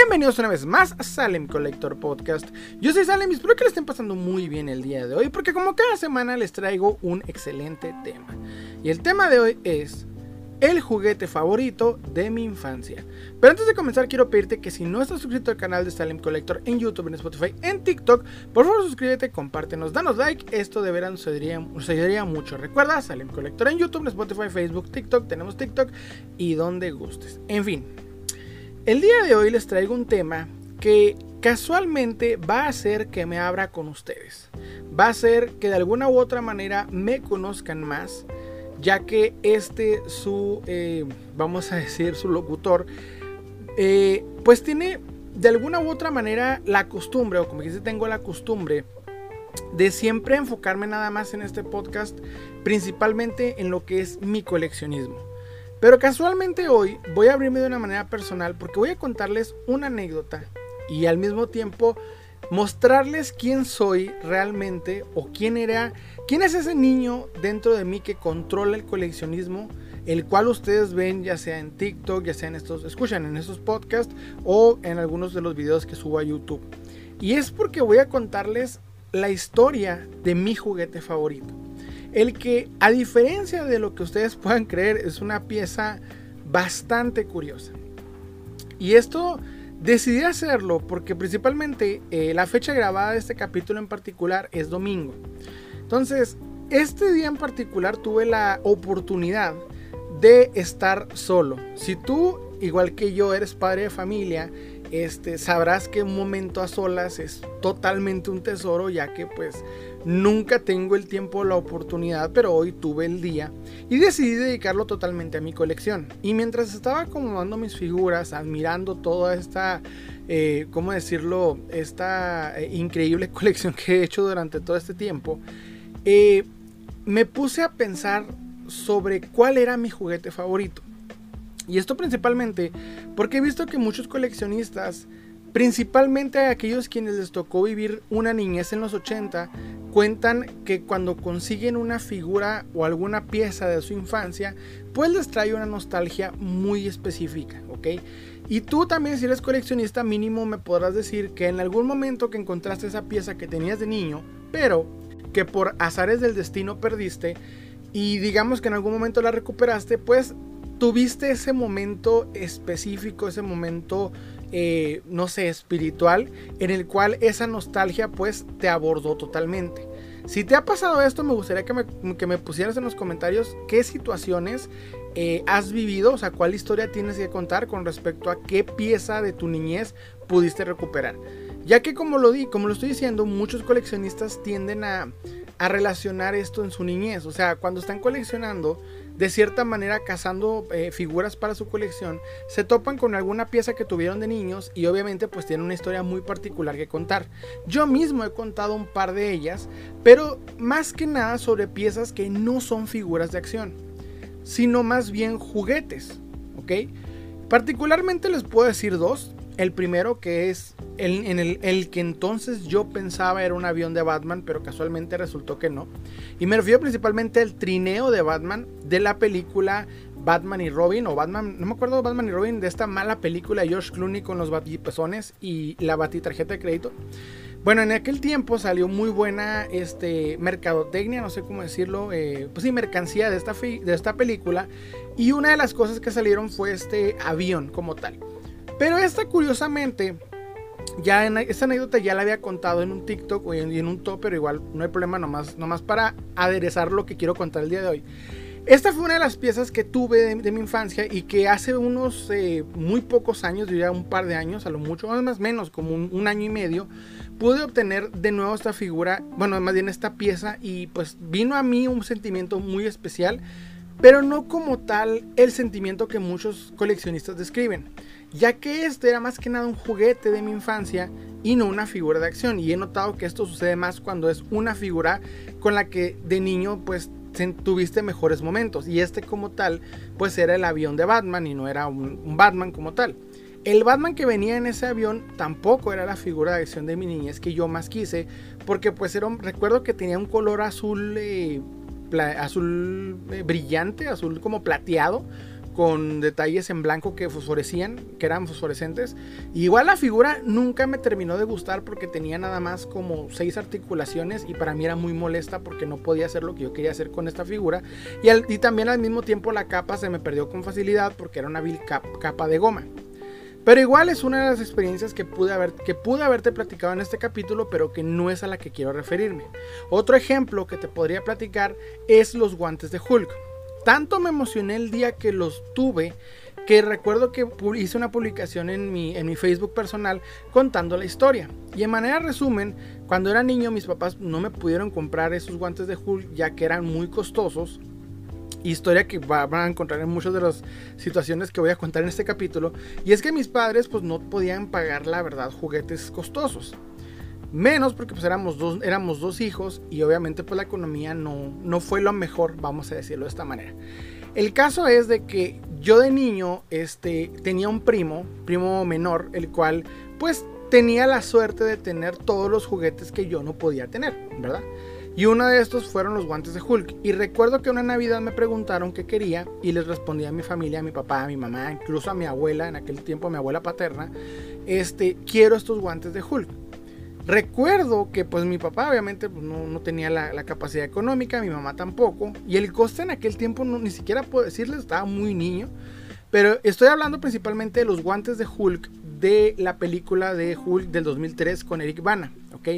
Bienvenidos una vez más a Salem Collector Podcast. Yo soy Salem y espero que le estén pasando muy bien el día de hoy porque como cada semana les traigo un excelente tema. Y el tema de hoy es el juguete favorito de mi infancia. Pero antes de comenzar quiero pedirte que si no estás suscrito al canal de Salem Collector en YouTube, en Spotify, en TikTok, por favor suscríbete, compártenos, danos like, esto de veras nos ayudaría, mucho. Recuerda, Salem Collector en YouTube, en Spotify, Facebook, TikTok, tenemos TikTok y donde gustes. En fin, el día de hoy les traigo un tema que casualmente va a hacer que me abra con ustedes. Va a hacer que de alguna u otra manera me conozcan más ya que este su, eh, vamos a decir, su locutor, eh, pues tiene de alguna u otra manera la costumbre, o como dice, tengo la costumbre de siempre enfocarme nada más en este podcast, principalmente en lo que es mi coleccionismo. Pero casualmente hoy voy a abrirme de una manera personal porque voy a contarles una anécdota y al mismo tiempo mostrarles quién soy realmente o quién era, quién es ese niño dentro de mí que controla el coleccionismo, el cual ustedes ven ya sea en TikTok, ya sea en estos, escuchan en estos podcasts o en algunos de los videos que subo a YouTube. Y es porque voy a contarles la historia de mi juguete favorito. El que, a diferencia de lo que ustedes puedan creer, es una pieza bastante curiosa. Y esto Decidí hacerlo porque principalmente eh, la fecha grabada de este capítulo en particular es domingo. Entonces, este día en particular tuve la oportunidad de estar solo. Si tú, igual que yo, eres padre de familia, este, sabrás que un momento a solas es totalmente un tesoro, ya que pues Nunca tengo el tiempo o la oportunidad, pero hoy tuve el día y decidí dedicarlo totalmente a mi colección. Y mientras estaba acomodando mis figuras, admirando toda esta, eh, ¿cómo decirlo?, esta eh, increíble colección que he hecho durante todo este tiempo, eh, me puse a pensar sobre cuál era mi juguete favorito. Y esto principalmente porque he visto que muchos coleccionistas Principalmente aquellos quienes les tocó vivir una niñez en los 80, cuentan que cuando consiguen una figura o alguna pieza de su infancia, pues les trae una nostalgia muy específica, ¿ok? Y tú también si eres coleccionista mínimo me podrás decir que en algún momento que encontraste esa pieza que tenías de niño, pero que por azares del destino perdiste y digamos que en algún momento la recuperaste, pues tuviste ese momento específico, ese momento eh, no sé, espiritual, en el cual esa nostalgia pues te abordó totalmente. Si te ha pasado esto, me gustaría que me, pusieras en los comentarios qué situaciones eh, has vivido, o sea, cuál historia tienes que contar con respecto a qué pieza de tu niñez pudiste recuperar. Ya que como lo di, como lo estoy diciendo, muchos coleccionistas tienden a, a relacionar esto en su niñez. O sea, cuando están coleccionando, de cierta manera cazando eh, figuras para su colección, se topan con alguna pieza que tuvieron de niños y obviamente pues tienen una historia muy particular que contar. Yo mismo he contado un par de ellas, pero más que nada sobre piezas que no son figuras de acción, sino más bien juguetes, ¿ok? Particularmente les puedo decir dos. El primero que es el, que entonces yo pensaba era un avión de Batman, pero casualmente resultó que no. Y me refiero principalmente al trineo de Batman de la película Batman y Robin, o Batman, no me acuerdo Batman y Robin, de esta mala película de George Clooney con los batipezones y la batitarjeta de crédito. Bueno, en aquel tiempo salió muy buena este, mercadotecnia, no sé cómo decirlo, eh, pues sí, mercancía de esta, de esta película. Y una de las cosas que salieron fue este avión como tal. Pero esta curiosamente, ya en esta anécdota ya la había contado en un TikTok o en, un top, pero igual no hay problema, nomás, para aderezar lo que quiero contar el día de hoy. Esta fue una de las piezas que tuve de, mi infancia y que hace unos eh, muy pocos años, diría un par de años, a lo mucho, más menos, como un, año y medio, pude obtener de nuevo esta figura, bueno, más bien esta pieza, y pues vino a mí un sentimiento muy especial, pero no como tal el sentimiento que muchos coleccionistas describen ya que este era más que nada un juguete de mi infancia y no una figura de acción. Y he notado que esto sucede más cuando es una figura con la que de niño pues tuviste mejores momentos. Y este como tal pues era el avión de Batman y no era un, Batman como tal. El Batman que venía en ese avión tampoco era la figura de acción de mi niñez que yo más quise, porque pues era recuerdo que tenía un color azul, eh, azul eh, brillante, azul como plateado, con detalles en blanco que fosforecían, que eran fosforescentes. igual la figura nunca me terminó de gustar porque tenía nada más como seis articulaciones y para mí era muy molesta porque no podía hacer lo que yo quería hacer con esta figura. Y, y también al mismo tiempo la capa se me perdió con facilidad porque era una vil capa de goma. Pero igual es una de las experiencias que pude, haber, que pude haberte platicado en este capítulo, pero que no es a la que quiero referirme. Otro ejemplo que te podría platicar es los guantes de Hulk. Tanto me emocioné el día que los tuve que recuerdo que hice una publicación en mi, en mi Facebook personal contando la historia. Y en manera resumen, cuando era niño mis papás no me pudieron comprar esos guantes de Hulk ya que eran muy costosos historia que van a encontrar en muchas de las situaciones que voy a contar en este capítulo. Y es que mis padres pues no podían pagar la verdad juguetes costosos. Menos porque pues éramos dos, éramos dos hijos y obviamente pues la economía no, no fue lo mejor, vamos a decirlo de esta manera. El caso es de que yo de niño este, tenía un primo, primo menor, el cual pues tenía la suerte de tener todos los juguetes que yo no podía tener, ¿verdad? Y uno de estos fueron los guantes de Hulk. Y recuerdo que una Navidad me preguntaron qué quería y les respondí a mi familia, a mi papá, a mi mamá, incluso a mi abuela, en aquel tiempo mi abuela paterna, este, quiero estos guantes de Hulk. Recuerdo que pues mi papá obviamente pues, no, tenía la, capacidad económica, mi mamá tampoco, y el coste en aquel tiempo no, ni siquiera puedo decirles, estaba muy niño, pero estoy hablando principalmente de los guantes de Hulk de la película de Hulk del 2003 con Eric Bana. ¿ok?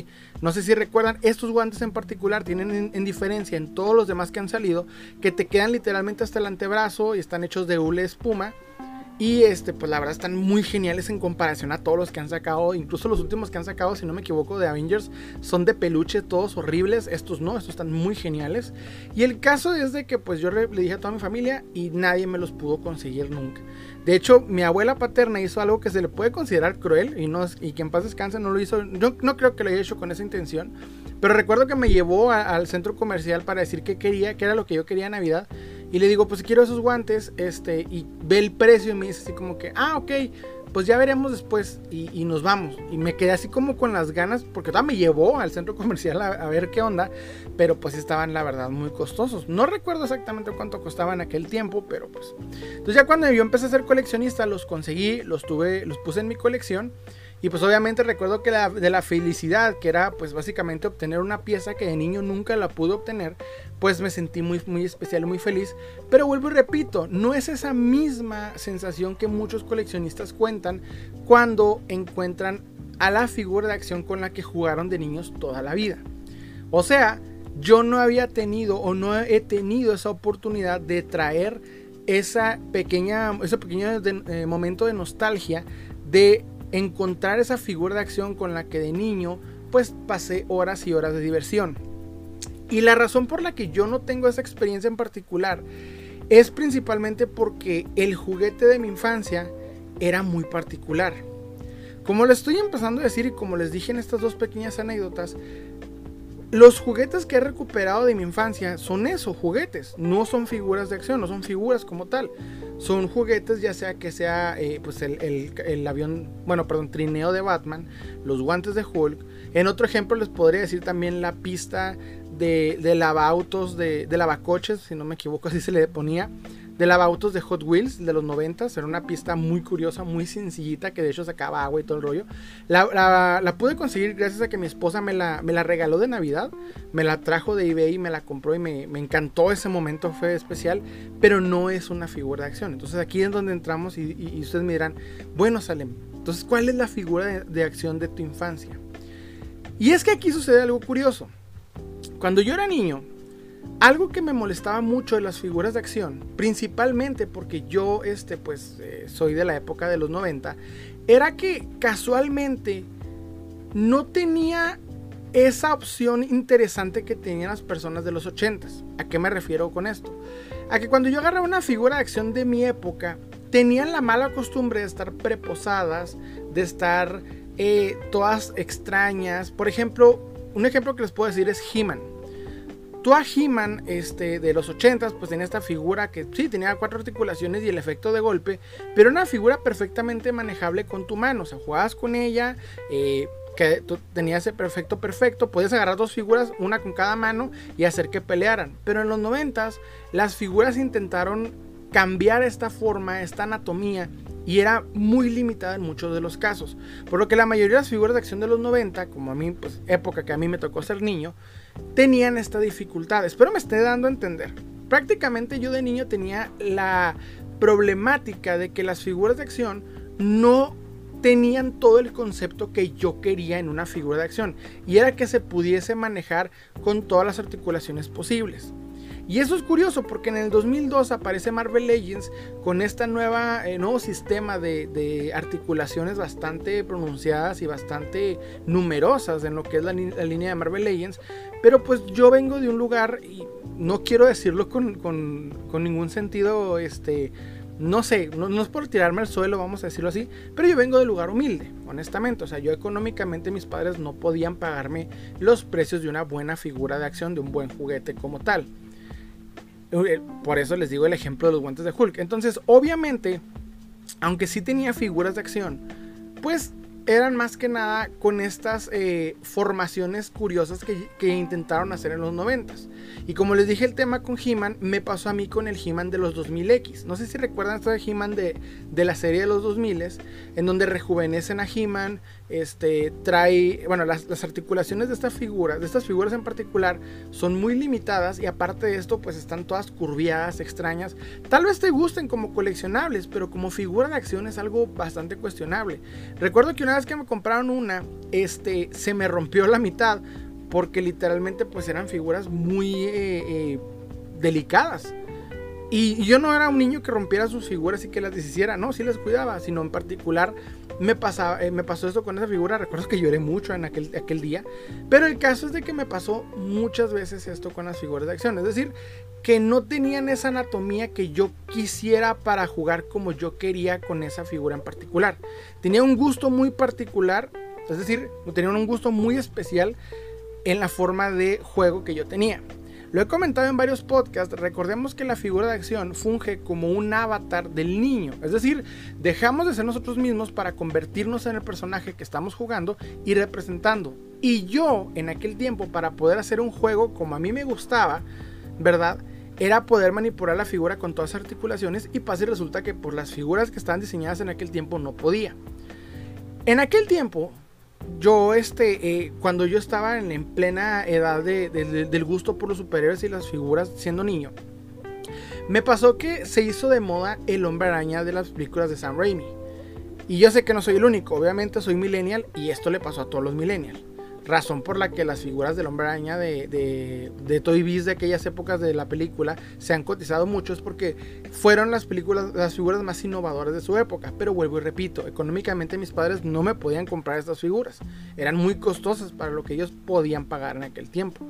No sé si recuerdan, estos guantes en particular tienen en, diferencia en todos los demás que han salido, que te quedan literalmente hasta el antebrazo y están hechos de hule espuma. Y este, pues la verdad están muy geniales en comparación a todos los que han sacado. Incluso los últimos que han sacado, si no me equivoco, de Avengers, son de peluche, todos horribles. Estos no, estos están muy geniales. Y el caso es de que pues yo le dije a toda mi familia y nadie me los pudo conseguir nunca. De hecho, mi abuela paterna hizo algo que se le puede considerar cruel y, no, y que en paz descanse no lo hizo. Yo no creo que lo haya hecho con esa intención. Pero recuerdo que me llevó al centro comercial para decir que quería, que era lo que yo quería en Navidad. Y le digo, pues quiero esos guantes, este, y ve el precio y me dice así como que, ah, ok, pues ya veremos después y, nos vamos. Y me quedé así como con las ganas, porque todavía me llevó al centro comercial a, ver qué onda, pero pues estaban la verdad muy costosos. No recuerdo exactamente cuánto costaban aquel tiempo, pero pues... Entonces ya cuando yo empecé a ser coleccionista, los conseguí, los tuve, los puse en mi colección. Y pues obviamente recuerdo que de la felicidad, que era pues básicamente obtener una pieza que de niño nunca la pude obtener, pues me sentí muy, muy especial y muy feliz. Pero vuelvo y repito, no es esa misma sensación que muchos coleccionistas cuentan cuando encuentran a la figura de acción con la que jugaron de niños toda la vida. O sea, yo no había tenido o no he tenido esa oportunidad de traer esa pequeña, ese pequeño eh, momento de nostalgia de encontrar esa figura de acción con la que de niño pues pasé horas y horas de diversión. Y la razón por la que yo no tengo esa experiencia en particular es principalmente porque el juguete de mi infancia era muy particular. Como le estoy empezando a decir y como les dije en estas dos pequeñas anécdotas, los juguetes que he recuperado de mi infancia son eso, juguetes, no son figuras de acción, no son figuras como tal. Son juguetes, ya sea que sea eh, pues el, avión, bueno, perdón, trineo de Batman, los guantes de Hulk. En otro ejemplo les podría decir también la pista de, de lavautos, de, de lavacoches, si no me equivoco, así se le ponía de lavautos de Hot Wheels de los 90. Era una pista muy curiosa, muy sencillita, que de hecho sacaba agua y todo el rollo. La, pude conseguir gracias a que mi esposa me la, me la, regaló de Navidad. Me la trajo de eBay y me la compró y me, encantó ese momento, fue especial. Pero no es una figura de acción. Entonces aquí es donde entramos y, ustedes me dirán, bueno Salem, entonces ¿cuál es la figura de acción de tu infancia? Y es que aquí sucede algo curioso. Cuando yo era niño, algo que me molestaba mucho de las figuras de acción, principalmente porque yo este, pues, eh, soy de la época de los 90, era que casualmente no tenía esa opción interesante que tenían las personas de los 80. ¿A qué me refiero con esto? A que cuando yo agarraba una figura de acción de mi época, tenían la mala costumbre de estar preposadas, de estar eh, todas extrañas. Por ejemplo, un ejemplo que les puedo decir es He-Man. Tú a He-Man este, de los 80s, pues tenía esta figura que sí tenía cuatro articulaciones y el efecto de golpe, pero una figura perfectamente manejable con tu mano. O sea, jugabas con ella, eh, que tú tenías ese perfecto perfecto, puedes agarrar dos figuras, una con cada mano y hacer que pelearan. Pero en los 90s, las figuras intentaron cambiar esta forma, esta anatomía, y era muy limitada en muchos de los casos. Por lo que la mayoría de las figuras de acción de los 90, como a mí, pues época que a mí me tocó ser niño, tenían esta dificultad. Espero me esté dando a entender. Prácticamente yo de niño tenía la problemática de que las figuras de acción no tenían todo el concepto que yo quería en una figura de acción y era que se pudiese manejar con todas las articulaciones posibles. Y eso es curioso porque en el 2002 aparece Marvel Legends con este nuevo sistema de, articulaciones bastante pronunciadas y bastante numerosas en lo que es la, línea de Marvel Legends. Pero pues yo vengo de un lugar, y no quiero decirlo con, con ningún sentido, este, no sé, no, es por tirarme al suelo, vamos a decirlo así, pero yo vengo de lugar humilde, honestamente. O sea, yo económicamente mis padres no podían pagarme los precios de una buena figura de acción, de un buen juguete como tal. Eh, por eso les digo el ejemplo de los guantes de Hulk. Entonces, obviamente, aunque sí tenía figuras de acción, pues eran más que nada con estas eh, formaciones curiosas que, intentaron hacer en los 90 Y como les dije, el tema con He-Man me pasó a mí con el He-Man de los 2000X. No sé si recuerdan esto de He-Man de, de, la serie de los 2000 en donde rejuvenecen a He-Man, este, trae, bueno, las, articulaciones de esta figura, de estas figuras en particular, son muy limitadas y aparte de esto, pues están todas curviadas, extrañas. Tal vez te gusten como coleccionables, pero como figura de acción es algo bastante cuestionable. Recuerdo que una vez que me compraron una, este, se me rompió la mitad porque literalmente pues eran figuras muy eh, eh, delicadas. Y yo no era un niño que rompiera sus figuras y que las deshiciera, no, sí las cuidaba, sino en particular me, pasaba, eh, me pasó esto con esa figura. Recuerdo que lloré mucho en aquel, aquel día. Pero el caso es de que me pasó muchas veces esto con las figuras de acción. Es decir, que no tenían esa anatomía que yo quisiera para jugar como yo quería con esa figura en particular. Tenía un gusto muy particular, es decir, tenía un gusto muy especial en la forma de juego que yo tenía. Lo he comentado en varios podcasts, recordemos que la figura de acción funge como un avatar del niño, es decir, dejamos de ser nosotros mismos para convertirnos en el personaje que estamos jugando y representando. Y yo en aquel tiempo para poder hacer un juego como a mí me gustaba, ¿verdad? Era poder manipular la figura con todas las articulaciones y pasa y resulta que por las figuras que estaban diseñadas en aquel tiempo no podía. En aquel tiempo yo, este, eh, cuando yo estaba en, plena edad del gusto por los superhéroes y las figuras siendo niño, me pasó que se hizo de moda el hombre araña de las películas de Sam Raimi. Y yo sé que no soy el único, obviamente soy millennial y esto le pasó a todos los millennials razón por la que las figuras del hombre araña de, de, de, Toy Biz de aquellas épocas de la película se han cotizado mucho es porque fueron las películas las figuras más innovadoras de su época. Pero vuelvo y repito económicamente mis padres no me podían comprar estas figuras. Eran muy costosas para lo que ellos podían pagar en aquel tiempo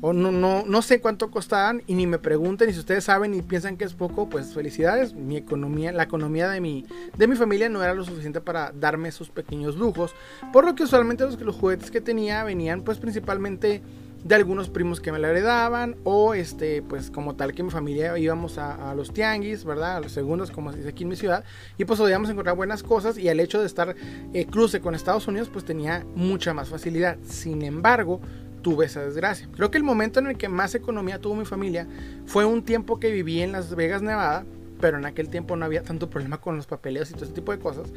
o no, no, no sé cuánto costaban y ni me pregunten y si ustedes saben y piensan que es poco, pues felicidades. Mi economía, la economía de mi, de mi familia no era lo suficiente para darme esos pequeños lujos. Por lo que usualmente los, los juguetes que tenía venían pues principalmente de algunos primos que me la heredaban o este pues como tal que mi familia íbamos a, los tianguis verdad a los segundos como se dice aquí en mi ciudad y pues podíamos encontrar buenas cosas y el hecho de estar eh, cruce con Estados Unidos pues tenía mucha más facilidad sin embargo tuve esa desgracia. Creo que el momento en el que más economía tuvo mi familia fue un tiempo que viví en Las Vegas, Nevada, pero en aquel tiempo no había tanto problema con los papeleos y todo ese tipo de cosas.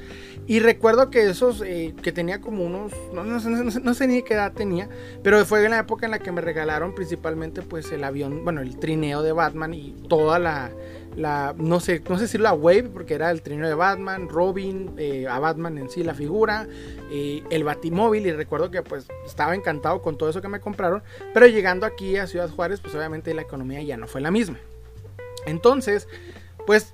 Y recuerdo que esos, eh, que tenía como unos, no, sé ni qué edad tenía, pero fue en la época en la que me regalaron principalmente pues el avión, bueno, el trineo de Batman y toda la, no sé, no sé si la wave, porque era el trineo de Batman, Robin, eh, a Batman en sí la figura, eh, el batimóvil y recuerdo que pues estaba encantado con todo eso que me compraron, pero llegando aquí a Ciudad Juárez pues obviamente la economía ya no fue la misma. Entonces, pues,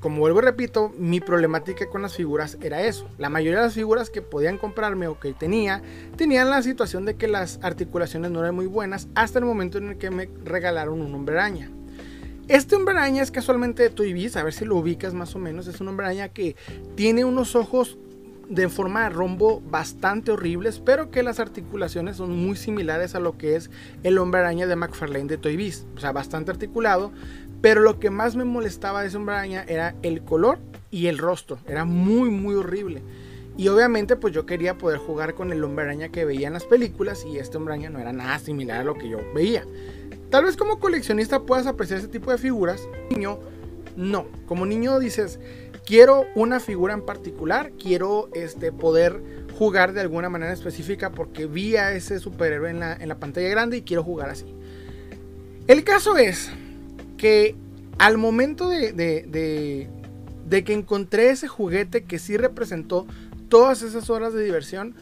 como vuelvo y repito, mi problemática con las figuras era eso. La mayoría de las figuras que podían comprarme o que tenía, tenían la situación de que las articulaciones no eran muy buenas hasta el momento en el que me regalaron un hombre araña. Este hombre araña es casualmente de Toy Biz, a ver si lo ubicas más o menos. Es un hombre araña que tiene unos ojos de forma de rombo bastante horribles, pero que las articulaciones son muy similares a lo que es el hombre araña de McFarlane de Toy Biz. O sea, bastante articulado, pero lo que más me molestaba de ese hombre araña era el color y el rostro. Era muy, muy horrible. Y obviamente pues yo quería poder jugar con el hombre araña que veía en las películas y este hombre araña no era nada similar a lo que yo veía. Tal vez como coleccionista puedas apreciar ese tipo de figuras. Niño, No, como niño dices, quiero una figura en particular, quiero este, poder jugar de alguna manera específica porque vi a ese superhéroe en la, en la pantalla grande y quiero jugar así. El caso es que al momento de, de, de, que encontré ese juguete que sí representó todas esas horas de diversión,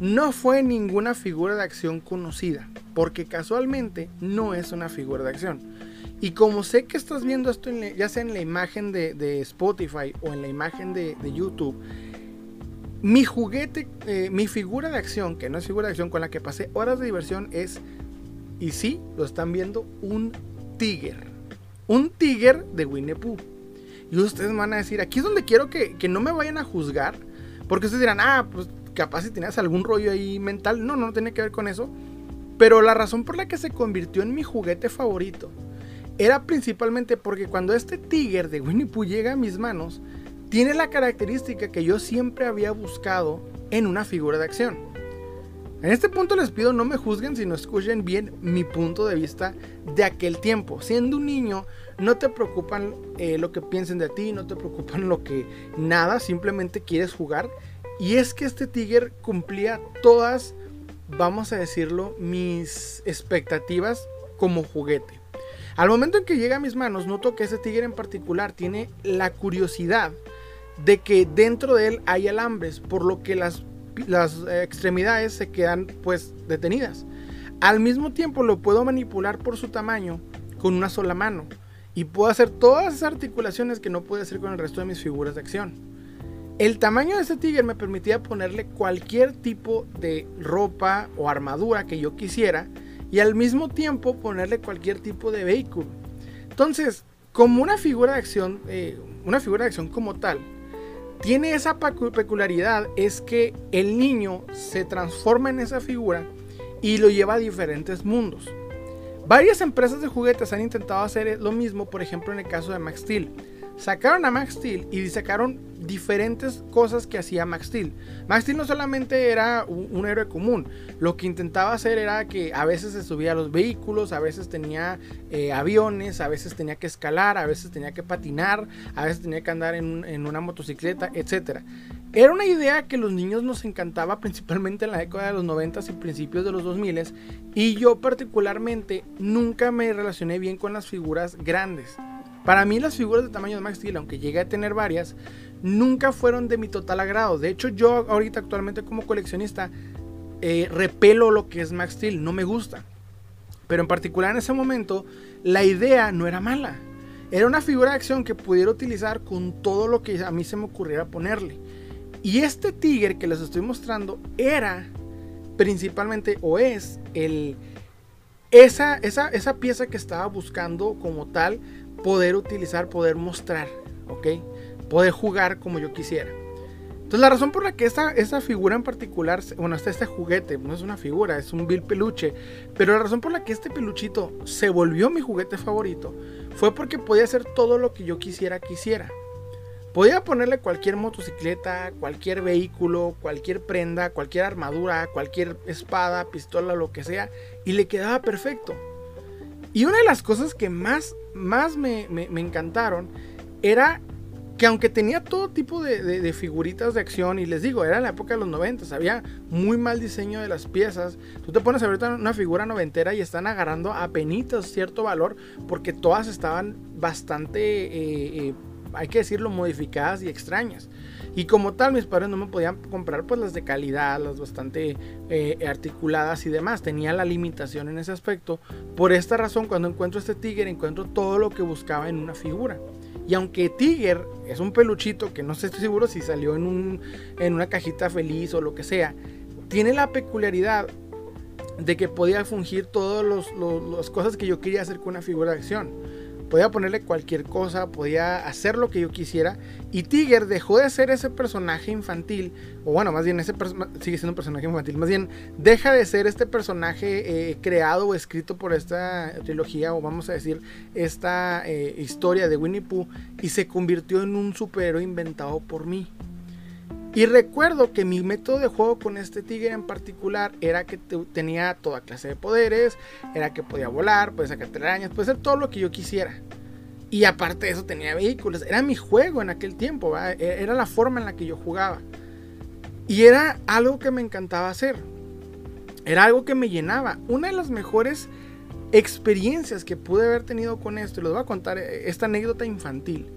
no fue ninguna figura de acción conocida, porque casualmente no es una figura de acción. Y como sé que estás viendo esto ya sea en la imagen de, Spotify o en la imagen de, YouTube, mi juguete, eh, mi figura de acción, que no es figura de acción con la que pasé horas de diversión, es, y sí, lo están viendo, un Tiger. Un Tiger de Winnie Pooh. Y ustedes van a decir, aquí es donde quiero que, que no me vayan a juzgar, porque ustedes dirán, ah, pues capaz si tenías algún rollo ahí mental. No, no, tiene que ver con eso. Pero la razón por la que se convirtió en mi juguete favorito era principalmente porque cuando este Tiger de Winnie Pooh llega a mis manos, tiene la característica que yo siempre había buscado en una figura de acción. En este punto les pido no me juzguen, sino escuchen bien mi punto de vista de aquel tiempo. Siendo un niño, no te preocupan eh, lo que piensen de ti, no te preocupan lo que nada, simplemente quieres jugar y es que este Tiger cumplía todas, vamos a decirlo, mis expectativas como juguete. Al momento en que llega a mis manos, noto que ese Tiger en particular tiene la curiosidad de que dentro de él hay alambres, por lo que las, las extremidades se quedan pues detenidas. Al mismo tiempo lo puedo manipular por su tamaño con una sola mano y puedo hacer todas esas articulaciones que no puedo hacer con el resto de mis figuras de acción. El tamaño de ese tigre me permitía ponerle cualquier tipo de ropa o armadura que yo quisiera y al mismo tiempo ponerle cualquier tipo de vehículo. Entonces, como una figura de acción, eh, una figura de acción como tal, tiene esa peculiaridad es que el niño se transforma en esa figura y lo lleva a diferentes mundos. Varias empresas de juguetes han intentado hacer lo mismo, por ejemplo en el caso de Max Steel. Sacaron a Max Steel y sacaron diferentes cosas que hacía Max Steel. Max Steel no solamente era un, héroe común, lo que intentaba hacer era que a veces se subía a los vehículos, a veces tenía eh, aviones, a veces tenía que escalar, a veces tenía que patinar, a veces tenía que andar en, una motocicleta, etc. Era una idea que los niños nos encantaba principalmente en la década de los 90 y principios de los 2000 y yo particularmente nunca me relacioné bien con las figuras grandes. Para mí las figuras de tamaño de Max Steel, aunque llegué a tener varias, nunca fueron de mi total agrado. De hecho, yo ahorita actualmente como coleccionista eh, repelo lo que es Max Steel, no me gusta. Pero en particular en ese momento, la idea no era mala. Era una figura de acción que pudiera utilizar con todo lo que a mí se me ocurriera ponerle. Y este Tiger que les estoy mostrando era principalmente o es el, esa, esa, esa pieza que estaba buscando como tal poder utilizar, poder mostrar, ¿ok? Poder jugar como yo quisiera. Entonces la razón por la que esta, figura en particular, bueno, está este juguete, no es una figura, es un vil peluche, pero la razón por la que este peluchito se volvió mi juguete favorito fue porque podía hacer todo lo que yo quisiera quisiera. Podía ponerle cualquier motocicleta, cualquier vehículo, cualquier prenda, cualquier armadura, cualquier espada, pistola, lo que sea, y le quedaba perfecto. Y una de las cosas que más, más me, encantaron era que aunque tenía todo tipo de, figuritas de acción, y les digo, era la época de los 90, había muy mal diseño de las piezas. Tú te pones a ver una figura noventera y están agarrando a penitas cierto valor porque todas estaban bastante, eh, eh, hay que decirlo, modificadas y extrañas. Y como tal, mis padres no me podían comprar pues las de calidad, las bastante eh, articuladas y demás. Tenía la limitación en ese aspecto. Por esta razón, cuando encuentro este Tiger, encuentro todo lo que buscaba en una figura. Y aunque Tiger es un peluchito que no estoy seguro si salió en, un, en una cajita feliz o lo que sea, tiene la peculiaridad de que podía fungir todas las cosas que yo quería hacer con una figura de acción podía ponerle cualquier cosa, podía hacer lo que yo quisiera. Y Tiger dejó de ser ese personaje infantil, o bueno, más bien ese sigue siendo un personaje infantil, más bien deja de ser este personaje eh, creado o escrito por esta trilogía, o vamos a decir, esta eh, historia de Winnie Pooh, y se convirtió en un superhéroe inventado por mí. Y recuerdo que mi método de juego con este tigre en particular era que tenía toda clase de poderes, era que podía volar, podía sacar telarañas, podía hacer todo lo que yo quisiera. Y aparte de eso tenía vehículos. Era mi juego en aquel tiempo. E-, era la forma en la que yo jugaba. Y era algo que me encantaba hacer. Era algo que me llenaba. Una de las mejores experiencias que pude haber tenido con esto, y les voy a contar eh, esta anécdota infantil,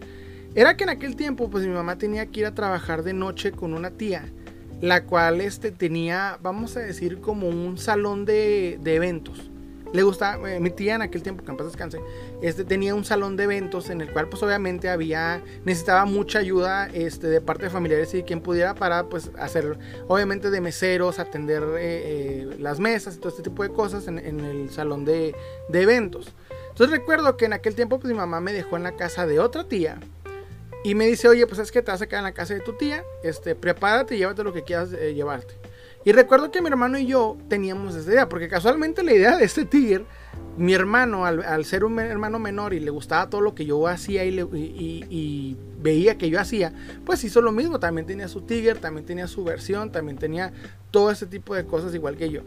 era que en aquel tiempo pues mi mamá tenía que ir a trabajar de noche con una tía, la cual este, tenía, vamos a decir, como un salón de, de eventos le gustaba, eh, mi tía en aquel tiempo, que en paz descanse, este, tenía un salón de eventos en el cual pues obviamente había, necesitaba mucha ayuda este, de parte de familiares y quien pudiera para pues hacer, obviamente de meseros, atender eh, eh, las mesas y todo este tipo de cosas en, el salón de, de, eventos. Entonces recuerdo que en aquel tiempo pues mi mamá me dejó en la casa de otra tía y me dice, oye pues es que te vas a quedar en la casa de tu tía, este, prepárate y llévate lo que quieras llevarte. Y recuerdo que mi hermano y yo teníamos esa idea, porque casualmente la idea de este tigre, mi hermano, al, ser un hermano menor y le gustaba todo lo que yo hacía y, veía que yo hacía, pues hizo lo mismo. También tenía su tigre, también tenía su versión, también tenía todo ese tipo de cosas igual que yo.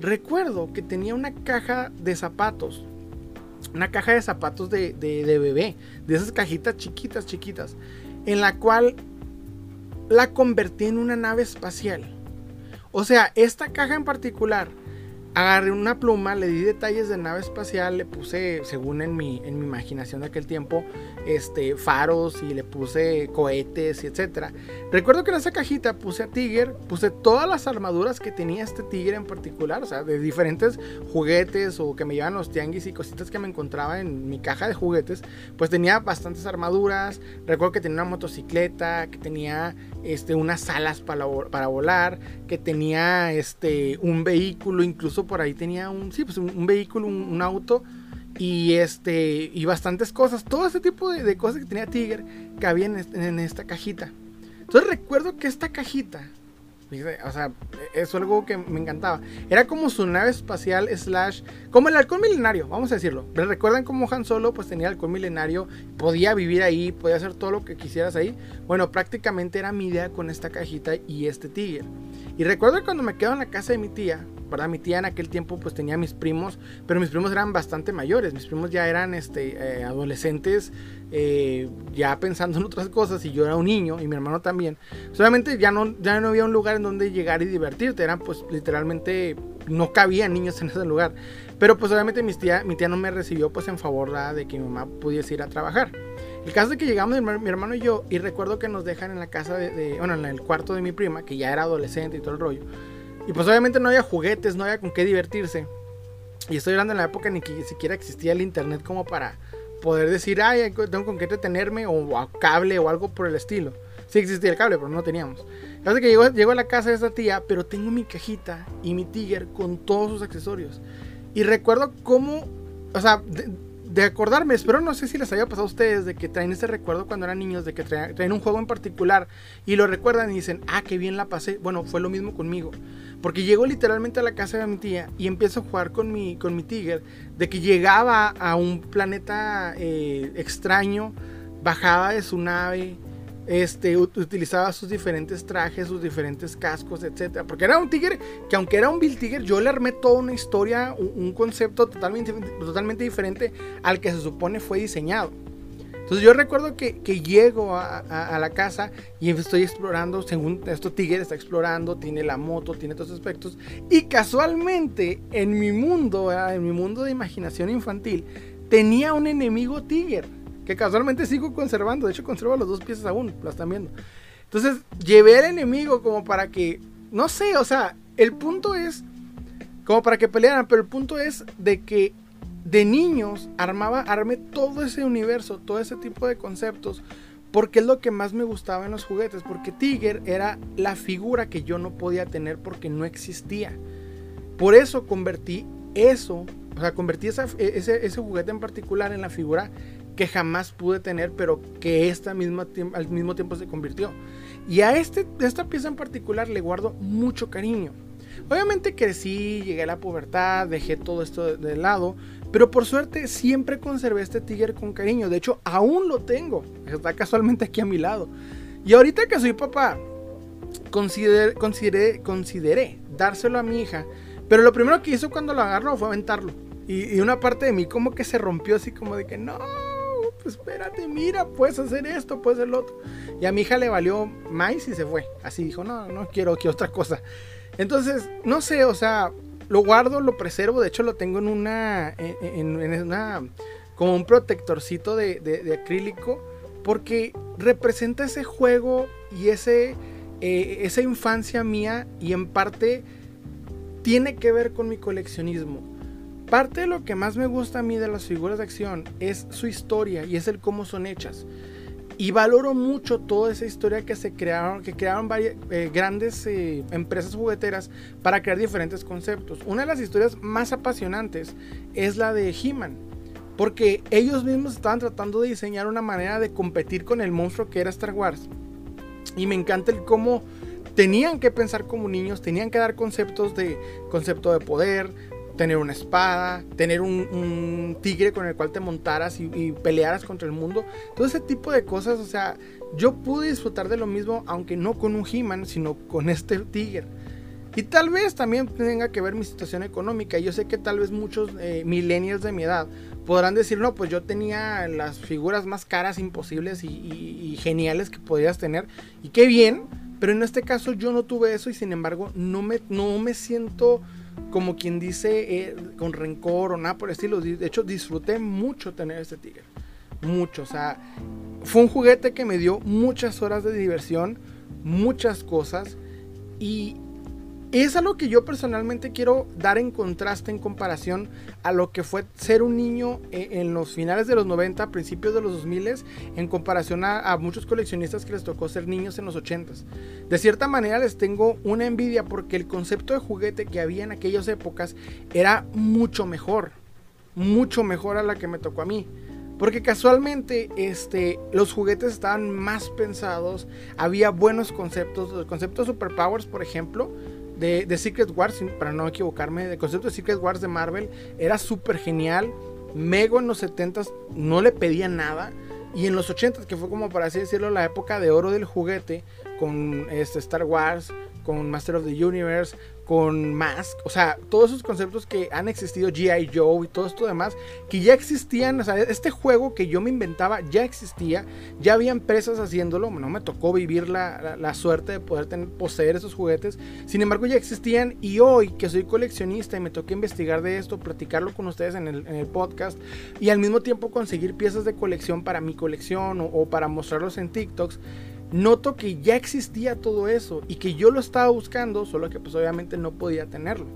Recuerdo que tenía una caja de zapatos, una caja de zapatos de, de bebé, de esas cajitas chiquitas, chiquitas, en la cual la convertí en una nave espacial. O sea, esta caja en particular agarré una pluma, le di detalles de nave espacial, le puse, según en mi, en mi imaginación de aquel tiempo, este, faros y le puse cohetes y etcétera. Recuerdo que en esa cajita puse a Tiger, puse todas las armaduras que tenía este Tiger en particular, o sea, de diferentes juguetes o que me llevan los tianguis y cositas que me encontraba en mi caja de juguetes, pues tenía bastantes armaduras. Recuerdo que tenía una motocicleta, que tenía este, unas alas para, para volar, que tenía este, un vehículo, incluso por ahí tenía un, sí, pues un, vehículo, un, auto y este y bastantes cosas, todo ese tipo de, cosas que tenía Tiger cabían en, esta cajita. Entonces recuerdo que esta cajita o sea, es algo que me encantaba. Era como su nave espacial slash... Como el halcón milenario, vamos a decirlo. ¿Recuerdan cómo Han Solo pues tenía el halcón milenario? Podía vivir ahí, podía hacer todo lo que quisieras ahí. Bueno, prácticamente era mi idea con esta cajita y este tigre. Y recuerdo cuando me quedo en la casa de mi tía, ¿verdad? Mi tía en aquel tiempo pues tenía mis primos, pero mis primos eran bastante mayores. Mis primos ya eran este, eh, adolescentes eh, ya pensando en otras cosas y yo era un niño y mi hermano también, solamente ya no, ya no había un lugar en donde llegar y divertirte, eran pues literalmente no cabía niños en ese lugar. Pero pues obviamente mi tía, mi tía no me recibió pues en favor de que mi mamá pudiese ir a trabajar. El caso es que llegamos mi, hermano y yo y recuerdo que nos dejan en la casa de, bueno, en el cuarto de mi prima, que ya era adolescente y todo el rollo. Y pues obviamente no había juguetes, no había con qué divertirse. Y estoy hablando en la época ni que siquiera existía el internet como para poder decir, ay, tengo con qué entretenerme o a cable o algo por el estilo. Sí existía el cable, pero no teníamos. Así que llego, a la casa de esta tía, pero tengo mi cajita y mi Tiger con todos sus accesorios. Y recuerdo cómo, o sea, acordarme, espero no sé si les haya pasado a ustedes de que traen ese recuerdo cuando eran niños, de que traen, traen un juego en particular y lo recuerdan y dicen, ah, qué bien la pasé. Bueno, fue lo mismo conmigo. Porque llego literalmente a la casa de mi tía y empiezo a jugar con mi, con mi Tiger. De que llegaba a un planeta eh, extraño, bajaba de su nave, este, utilizaba sus diferentes trajes, sus diferentes cascos, etc. Porque era un Tiger que aunque era un Bill Tiger, yo le armé toda una historia, un, concepto totalmente, totalmente diferente al que se supone fue diseñado. Entonces yo recuerdo que, que llego a, la casa y estoy explorando, según esto Tigre está explorando, tiene la moto, tiene todos aspectos. Y casualmente en mi mundo, en mi mundo de imaginación infantil, tenía un enemigo Tiger, que casualmente sigo conservando, de hecho conservo los dos piezas aún, lo están viendo. Entonces llevé al enemigo como para que, no sé, o sea, el punto es, como para que pelearan, pero el punto es de que de niños armaba, armé todo ese universo, todo ese tipo de conceptos, porque es lo que más me gustaba en los juguetes, porque Tiger era la figura que yo no podía tener porque no existía. Por eso convertí eso, o sea, convertí ese, ese, juguete en particular en la figura que jamás pude tener, pero que esta misma, al mismo tiempo se convirtió. Y a este, esta pieza en particular le guardo mucho cariño. Obviamente crecí, llegué a la pubertad, dejé todo esto de lado, pero por suerte siempre conservé este tigre con cariño. De hecho, aún lo tengo. Está casualmente aquí a mi lado. Y ahorita que soy papá, consideré, consideré, dárselo a mi hija. Pero lo primero que hizo cuando lo agarró fue aventarlo. Y, una parte de mí como que se rompió así como de que no, espérate, mira, puedes hacer esto, puedes hacer lo otro. Y a mi hija le valió más y se fue. Así dijo, no, no quiero que otra cosa. Entonces, no sé, o sea, lo guardo, lo preservo. De hecho, lo tengo en una, en, una, como un protectorcito de, de, acrílico. Porque representa ese juego y ese, eh, esa infancia mía. Y en parte tiene que ver con mi coleccionismo. Parte de lo que más me gusta a mí de las figuras de acción es su historia y es el cómo son hechas. Y valoro mucho toda esa historia que se crearon, que crearon varias, eh, grandes eh, empresas jugueteras para crear diferentes conceptos. Una de las historias más apasionantes es la de He-Man. Porque ellos mismos estaban tratando de diseñar una manera de competir con el monstruo que era Star Wars. Y me encanta el cómo tenían que pensar como niños, tenían que dar conceptos de concepto de poder, tener una espada, tener un, tigre con el cual te montaras y, pelearas contra el mundo. Todo ese tipo de cosas, o sea, yo pude disfrutar de lo mismo, aunque no con un He-Man, sino con este tigre. Y tal vez también tenga que ver mi situación económica. Yo sé que tal vez muchos eh, millennials de mi edad podrán decir, no, pues yo tenía las figuras más caras imposibles y, geniales que podrías tener. Y qué bien, pero en este caso yo no tuve eso y sin embargo no me, no me siento como quien dice, eh, con rencor o nada por el estilo. De hecho, disfruté mucho tener este tigre. Mucho. O sea, fue un juguete que me dio muchas horas de diversión, muchas cosas. Y es algo que yo personalmente quiero dar en contraste en comparación a lo que fue ser un niño eh, en los finales de los 90, principios de los 2000, en comparación a, muchos coleccionistas que les tocó ser niños en los 80. De cierta manera les tengo una envidia porque el concepto de juguete que había en aquellas épocas era mucho mejor, mucho mejor a la que me tocó a mí. Porque casualmente este, los juguetes estaban más pensados, había buenos conceptos, el concepto de Superpowers, por ejemplo, de, Secret Wars, para no equivocarme, el concepto de Secret Wars de Marvel era súper genial. Mego en los 70s no le pedía nada. Y en los 80s, que fue como para así decirlo, la época de oro del juguete, con este Star Wars, con Master of the Universe, con Mask, o sea, todos esos conceptos que han existido, G.I. Joe y todo esto demás, que ya existían, o sea, este juego que yo me inventaba ya existía, ya había empresas haciéndolo, no me tocó vivir la, suerte de poder tener, poseer esos juguetes, sin embargo ya existían y hoy que soy coleccionista y me toca investigar de esto, platicarlo con ustedes en el, podcast y al mismo tiempo conseguir piezas de colección para mi colección o, o para mostrarlos en TikToks, noto que ya existía todo eso y que yo lo estaba buscando, solo que pues obviamente no podía tenerlo.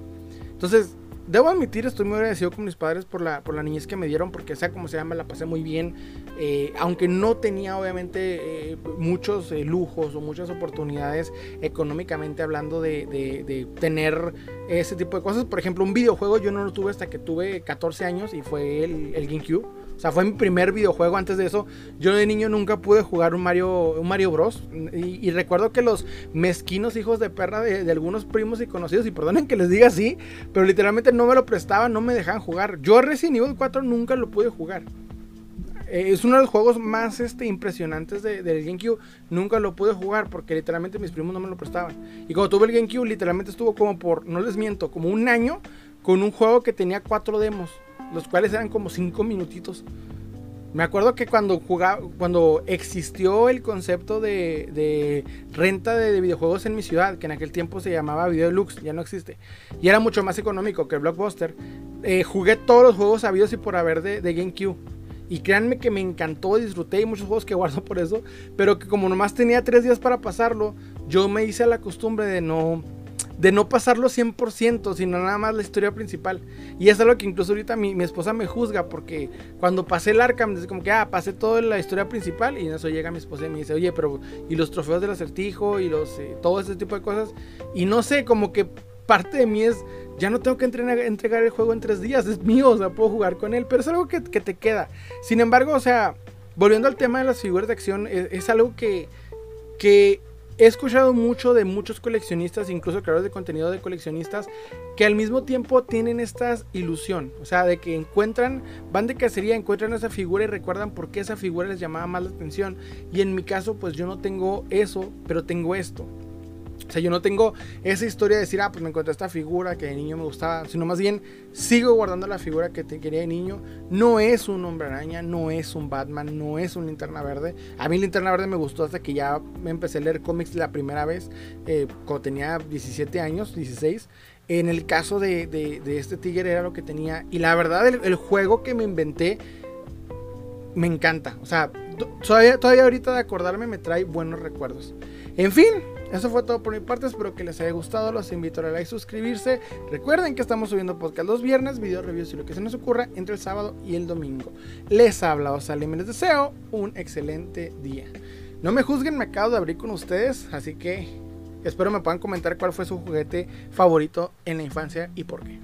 Entonces, debo admitir, estoy muy agradecido con mis padres por la, por la niñez que me dieron, porque sea como sea, me la pasé muy bien. Eh, aunque no tenía obviamente eh, muchos eh, lujos o muchas oportunidades económicamente hablando de, de, tener ese tipo de cosas. Por ejemplo, un videojuego yo no lo tuve hasta que tuve 14 años y fue el, el GameCube. O sea, fue mi primer videojuego. Antes de eso, yo de niño nunca pude jugar un Mario, un Mario Bros. Y, recuerdo que los mezquinos hijos de perra de, algunos primos y conocidos, y perdonen que les diga así, pero literalmente no me lo prestaban, no me dejaban jugar. Yo Resident Evil 4 nunca lo pude jugar. Eh, es uno de los juegos más este, impresionantes del GameCube. Nunca lo pude jugar porque literalmente mis primos no me lo prestaban. Y cuando tuve el GameCube, literalmente estuvo como por, no les miento, como un año con un juego que tenía cuatro demos los cuales eran como 5 minutitos. Me acuerdo que cuando jugaba, cuando existió el concepto de, renta de, videojuegos en mi ciudad, que en aquel tiempo se llamaba Video Deluxe, ya no existe, y era mucho más económico que Blockbuster, eh, jugué todos los juegos habidos y por haber de, de GameCube. Y créanme que me encantó, disfruté y muchos juegos que guardo por eso, pero que como nomás tenía tres días para pasarlo, yo me hice la costumbre de no, de no pasarlo 100%, sino nada más la historia principal. Y es algo que incluso ahorita mi, esposa me juzga, porque cuando pasé el Arkham, dice como que, ah, pasé toda la historia principal, y en eso llega mi esposa y me dice, oye, pero, y los trofeos del acertijo, y los, eh, todo ese tipo de cosas. Y no sé, como que parte de mí es, ya no tengo que entregar, entregar el juego en tres días, es mío, o sea, puedo jugar con él, pero es algo que, te queda. Sin embargo, o sea, volviendo al tema de las figuras de acción, es, es algo que, que he escuchado mucho de muchos coleccionistas, incluso creadores de contenido de coleccionistas, que al mismo tiempo tienen esta ilusión, o sea, de que encuentran, van de cacería, encuentran esa figura y recuerdan por qué esa figura les llamaba más la atención. Y en mi caso, pues yo no tengo eso, pero tengo esto. O sea, yo no tengo esa historia de decir, ah, pues me encontré esta figura que de niño me gustaba, sino más bien sigo guardando la figura que te quería de niño. No es un hombre araña, no es un Batman, no es un linterna verde. A mí linterna verde me gustó hasta que ya me empecé a leer cómics la primera vez, eh, cuando tenía 17 años, 16. En el caso de, este Tigre era lo que tenía. Y la verdad, el, juego que me inventé me encanta. O sea, todavía, todavía ahorita de acordarme me trae buenos recuerdos. En fin, eso fue todo por mi parte, espero que les haya gustado, los invito a like suscribirse. Recuerden que estamos subiendo podcast los viernes, video reviews y lo que se nos ocurra entre el sábado y el domingo. Les habla Osalim y les deseo un excelente día. No me juzguen, me acabo de abrir con ustedes, así que espero me puedan comentar cuál fue su juguete favorito en la infancia y por qué.